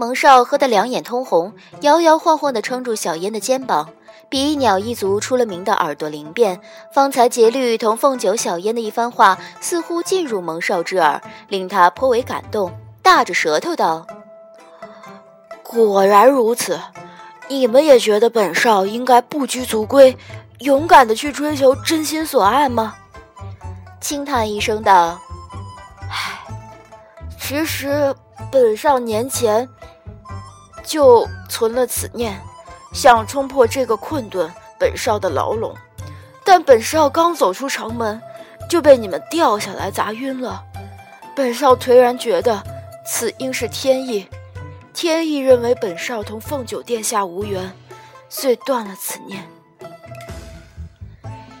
蒙少喝得两眼通红，摇摇晃晃地撑住小烟的肩膀。比翼鸟一族出了名的耳朵灵便，方才节律同凤九、小烟的一番话，似乎进入蒙少之耳，令他颇为感动，大着舌头道：“果然如此，你们也觉得本少应该不拘族规，勇敢的去追求真心所爱吗？”轻叹一声道：“唉，其实本少年前就存了此念。”想冲破这个困顿，本少的牢笼，但本少刚走出城门，就被你们掉下来砸晕了。本少颓然觉得，此应是天意。天意认为本少同凤九殿下无缘，遂断了此念。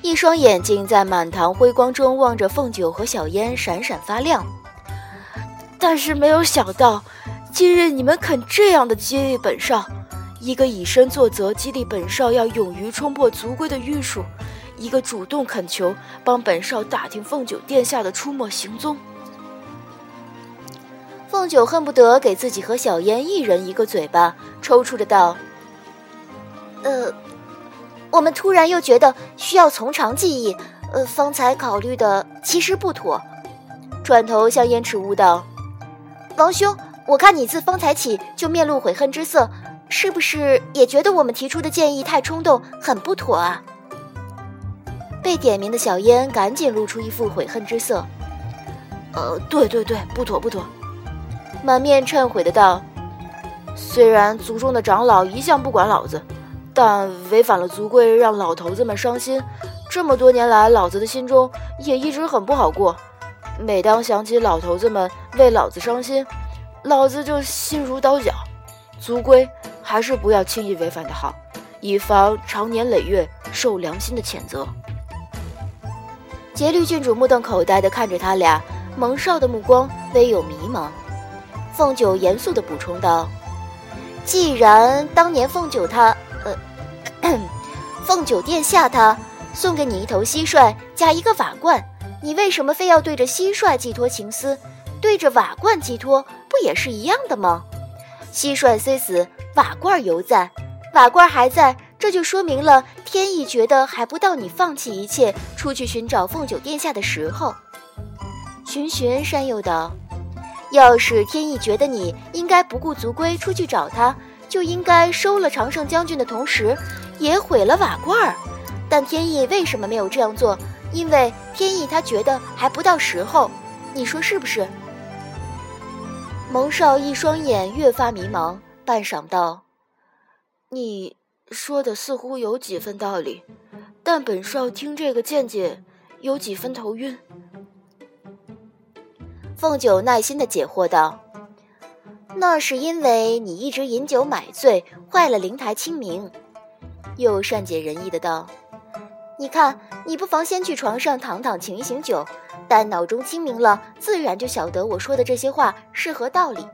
一双眼睛在满堂辉光中望着凤九和小烟，闪闪发亮。但是没有想到，今日你们肯这样的激励本少。一个以身作则，激励本少要勇于冲破族规的玉树；一个主动恳求帮本少打听凤九殿下的出没行踪。凤九恨不得给自己和小烟一人一个嘴巴，抽搐着道：“呃，我们突然又觉得需要从长计议，呃，方才考虑的其实不妥。”转头向燕池悟道：“王兄，我看你自方才起就面露悔恨之色。”是不是也觉得我们提出的建议太冲动，很不妥啊？被点名的小烟赶紧露出一副悔恨之色。呃，对对对，不妥不妥，满面忏悔的道：“虽然族中的长老一向不管老子，但违反了族规，让老头子们伤心，这么多年来，老子的心中也一直很不好过。每当想起老头子们为老子伤心，老子就心如刀绞。族规。”还是不要轻易违反的好，以防长年累月受良心的谴责。节律郡主目瞪口呆地看着他俩，蒙少的目光微有迷茫。凤九严肃地补充道：“既然当年凤九他……呃，凤九殿下他送给你一头蟋蟀加一个瓦罐，你为什么非要对着蟋蟀寄托情思？对着瓦罐寄托不也是一样的吗？蟋蟀虽死。”瓦罐犹在，瓦罐还在，这就说明了天意觉得还不到你放弃一切出去寻找凤九殿下的时候。循循山又道：“要是天意觉得你应该不顾族规出去找他，就应该收了常胜将军的同时，也毁了瓦罐儿。但天意为什么没有这样做？因为天意他觉得还不到时候。你说是不是？”蒙少一双眼越发迷茫。半晌道：“你说的似乎有几分道理，但本少听这个见解有几分头晕。”凤九耐心的解惑道：“那是因为你一直饮酒买醉，坏了灵台清明。”又善解人意的道：“你看，你不妨先去床上躺躺，醒一醒酒，待脑中清明了，自然就晓得我说的这些话是何道理。”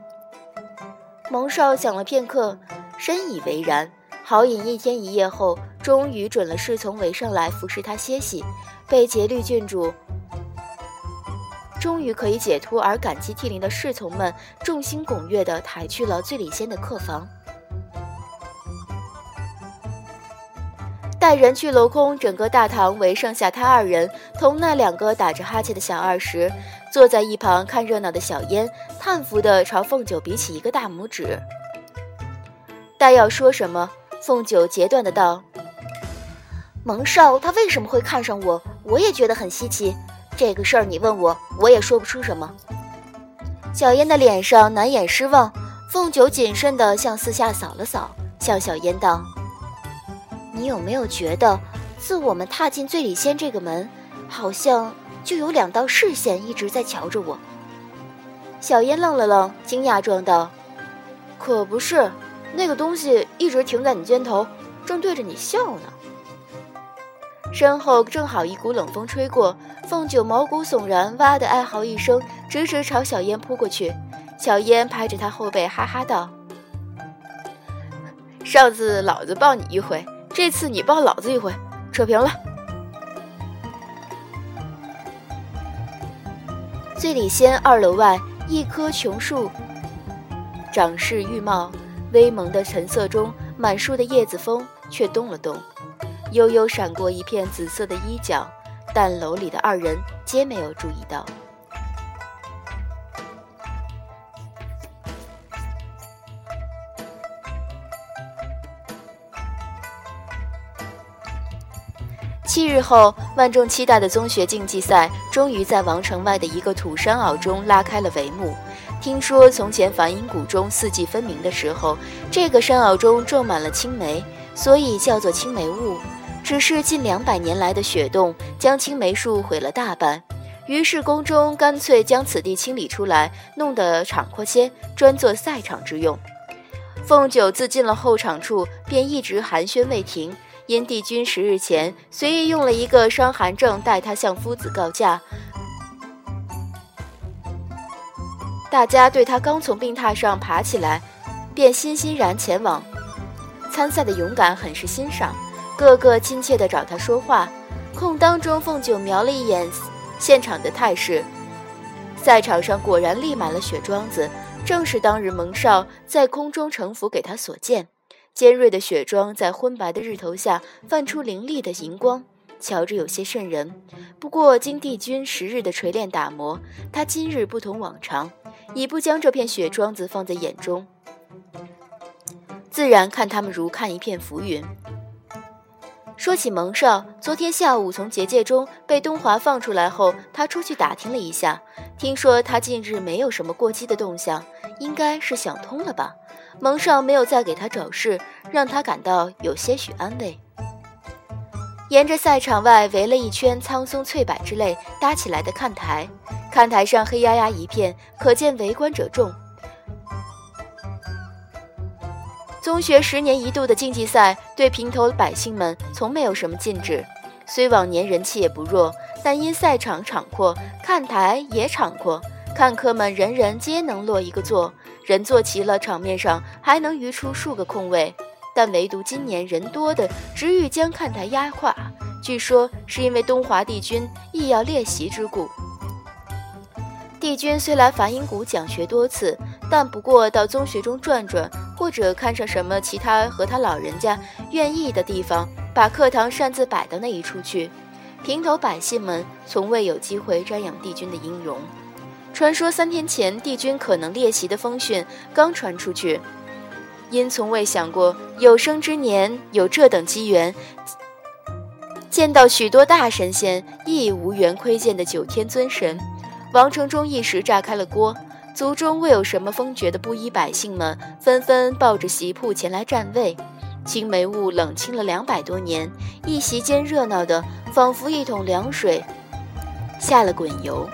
蒙少想了片刻，深以为然。豪饮一天一夜后，终于准了侍从围上来服侍他歇息。被节律郡主终于可以解脱而感激涕零的侍从们，众星拱月地抬去了醉里仙的客房。待人去楼空，整个大堂唯剩下他二人同那两个打着哈欠的小二时，坐在一旁看热闹的小烟叹服地朝凤九比起一个大拇指。待要说什么，凤九截断的道：“蒙少他为什么会看上我？我也觉得很稀奇。这个事儿你问我，我也说不出什么。”小烟的脸上难掩失望，凤九谨慎地向四下扫了扫，向小烟道。你有没有觉得，自我们踏进醉里仙这个门，好像就有两道视线一直在瞧着我？小烟愣了愣，惊讶状道：“可不是，那个东西一直停在你肩头，正对着你笑呢。”身后正好一股冷风吹过，凤九毛骨悚然，哇的哀嚎一声，直直朝小烟扑过去。小烟拍着他后背，哈哈道：“上次老子抱你一回。”这次你抱老子一回，扯平了。醉里仙二楼外，一棵琼树长势玉貌，微蒙的橙色中，满树的叶子风却动了动，悠悠闪过一片紫色的衣角，但楼里的二人皆没有注意到。七日后，万众期待的宗学竞技赛终于在王城外的一个土山坳中拉开了帷幕。听说从前梵音谷中四季分明的时候，这个山坳中种满了青梅，所以叫做青梅雾。只是近两百年来的雪冻将青梅树毁了大半，于是宫中干脆将此地清理出来，弄得敞阔些，专做赛场之用。凤九自进了后场处，便一直寒暄未停。因帝君十日前随意用了一个伤寒症代他向夫子告假，大家对他刚从病榻上爬起来，便欣欣然前往参赛的勇敢很是欣赏，个个亲切地找他说话。空当中，凤九瞄了一眼现场的态势，赛场上果然立满了雪桩子，正是当日蒙少在空中城府给他所见。尖锐的雪桩在昏白的日头下泛出凌厉的银光，瞧着有些瘆人。不过经帝君十日的锤炼打磨，他今日不同往常，已不将这片雪桩子放在眼中，自然看他们如看一片浮云。说起蒙少，昨天下午从结界中被东华放出来后，他出去打听了一下，听说他近日没有什么过激的动向，应该是想通了吧。蒙少没有再给他找事，让他感到有些许安慰。沿着赛场外围了一圈苍松翠柏之类搭起来的看台，看台上黑压压一片，可见围观者众。宗学十年一度的竞技赛，对平头百姓们从没有什么禁止。虽往年人气也不弱，但因赛场敞阔，看台也敞阔，看客们人人皆能落一个座。人坐齐了，场面上还能余出数个空位，但唯独今年人多的直欲将看台压垮。据说是因为东华帝君亦要列席之故。帝君虽来梵音谷讲学多次，但不过到宗学中转转，或者看上什么其他和他老人家愿意的地方，把课堂擅自摆到那一处去。平头百姓们从未有机会瞻仰帝君的音容。传说三天前帝君可能列席的风讯刚传出去，因从未想过有生之年有这等机缘，见到许多大神仙，亦无缘窥见的九天尊神，王城中一时炸开了锅。族中未有什么封爵的布衣百姓们，纷纷抱着席铺前来占位。青梅雾冷清了两百多年，一席间热闹的仿佛一桶凉水下了滚油。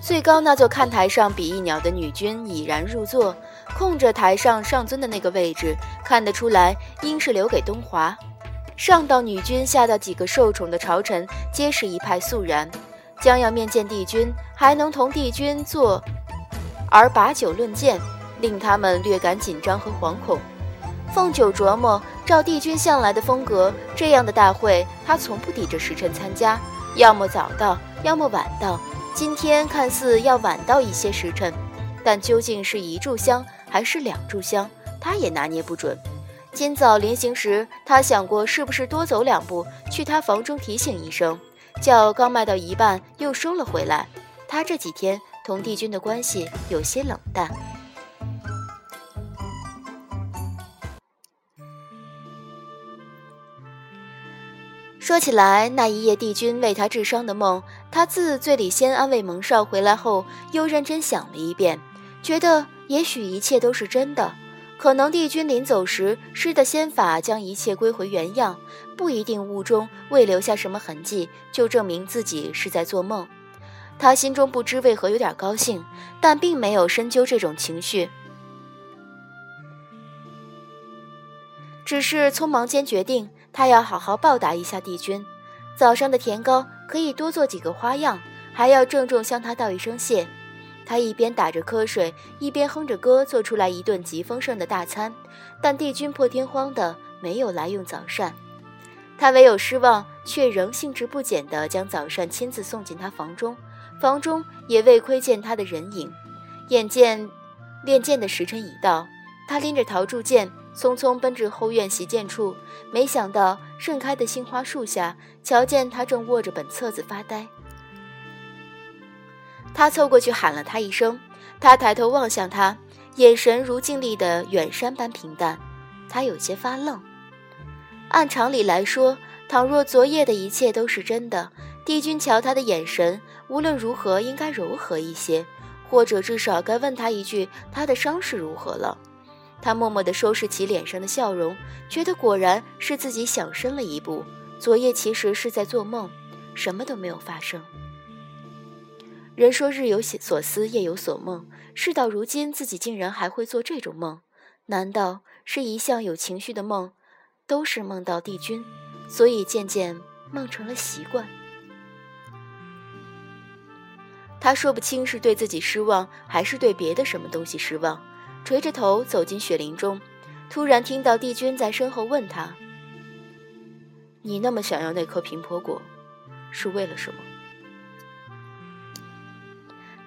最高那座看台上，比翼鸟的女君已然入座，空着台上上尊的那个位置，看得出来应是留给东华。上到女君，下到几个受宠的朝臣，皆是一派肃然，将要面见帝君，还能同帝君坐而把酒论剑，令他们略感紧张和惶恐。凤九琢磨，照帝君向来的风格，这样的大会，他从不抵着时辰参加，要么早到，要么晚到。今天看似要晚到一些时辰，但究竟是一炷香还是两炷香，他也拿捏不准。今早临行时，他想过是不是多走两步，去他房中提醒一声，叫刚卖到一半又收了回来。他这几天同帝君的关系有些冷淡。说起来，那一夜帝君为他治伤的梦，他自醉里先安慰蒙少，回来后又认真想了一遍，觉得也许一切都是真的。可能帝君临走时施的仙法将一切归回原样，不一定雾中未留下什么痕迹，就证明自己是在做梦。他心中不知为何有点高兴，但并没有深究这种情绪，只是匆忙间决定。他要好好报答一下帝君，早上的甜糕可以多做几个花样，还要郑重向他道一声谢。他一边打着瞌睡，一边哼着歌，做出来一顿极丰盛的大餐。但帝君破天荒的没有来用早膳，他唯有失望，却仍兴致不减地将早膳亲自送进他房中，房中也未窥见他的人影。眼见练剑的时辰已到，他拎着陶铸剑，匆匆奔至后院习剑处，没想到盛开的杏花树下，瞧见他正握着本册子发呆。他凑过去喊了他一声，他抬头望向他，眼神如静立的远山般平淡。他有些发愣。按常理来说，倘若昨夜的一切都是真的，帝君瞧他的眼神，无论如何应该柔和一些，或者至少该问他一句：他的伤势如何了？他默默地收拾起脸上的笑容，觉得果然是自己想深了一步。昨夜其实是在做梦，什么都没有发生。人说日有所思，夜有所梦。事到如今，自己竟然还会做这种梦，难道是一向有情绪的梦，都是梦到帝君，所以渐渐梦成了习惯？他说不清是对自己失望，还是对别的什么东西失望，垂着头走进雪林中，突然听到帝君在身后问他：“你那么想要那颗平婆果，是为了什么？”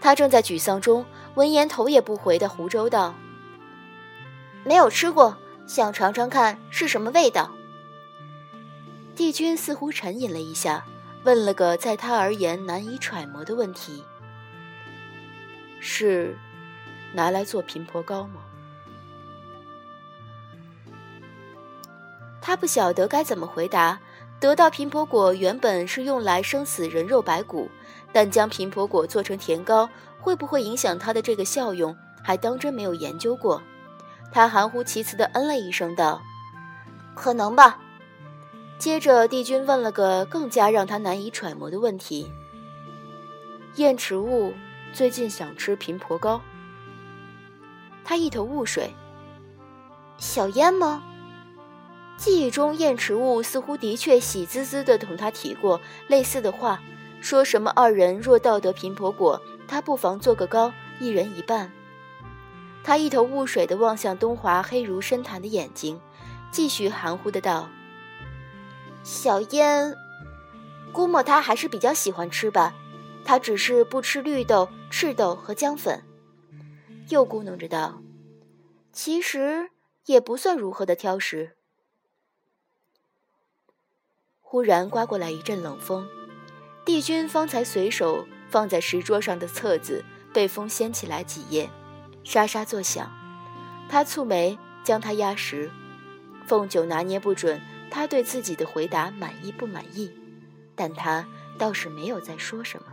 他正在沮丧中，闻言头也不回的胡诌道：“没有吃过，想尝尝看是什么味道。”帝君似乎沉吟了一下，问了个在他而言难以揣摩的问题：“是拿来做平婆糕吗？”他不晓得该怎么回答。得到平婆果原本是用来生死人肉白骨。但将平婆果做成甜糕，会不会影响他的这个效用，还当真没有研究过。他含糊其辞地嗯了一声，道：“可能吧。”接着，帝君问了个更加让他难以揣摩的问题：“燕池雾最近想吃平婆糕。”他一头雾水：“小燕吗？”记忆中，燕池雾似乎的确喜滋滋地同他提过类似的话。说什么？二人若道得贫婆果，他不妨做个糕，一人一半。他一头雾水地望向东华黑如深潭的眼睛，继续含糊的道：“小燕，估摸他还是比较喜欢吃吧，他只是不吃绿豆、赤豆和姜粉。”又咕哝着道：“其实也不算如何的挑食。”忽然刮过来一阵冷风。帝君方才随手放在石桌上的册子被风掀起来几页，沙沙作响。他蹙眉将它压实。凤九拿捏不准他对自己的回答满意不满意，但他倒是没有再说什么。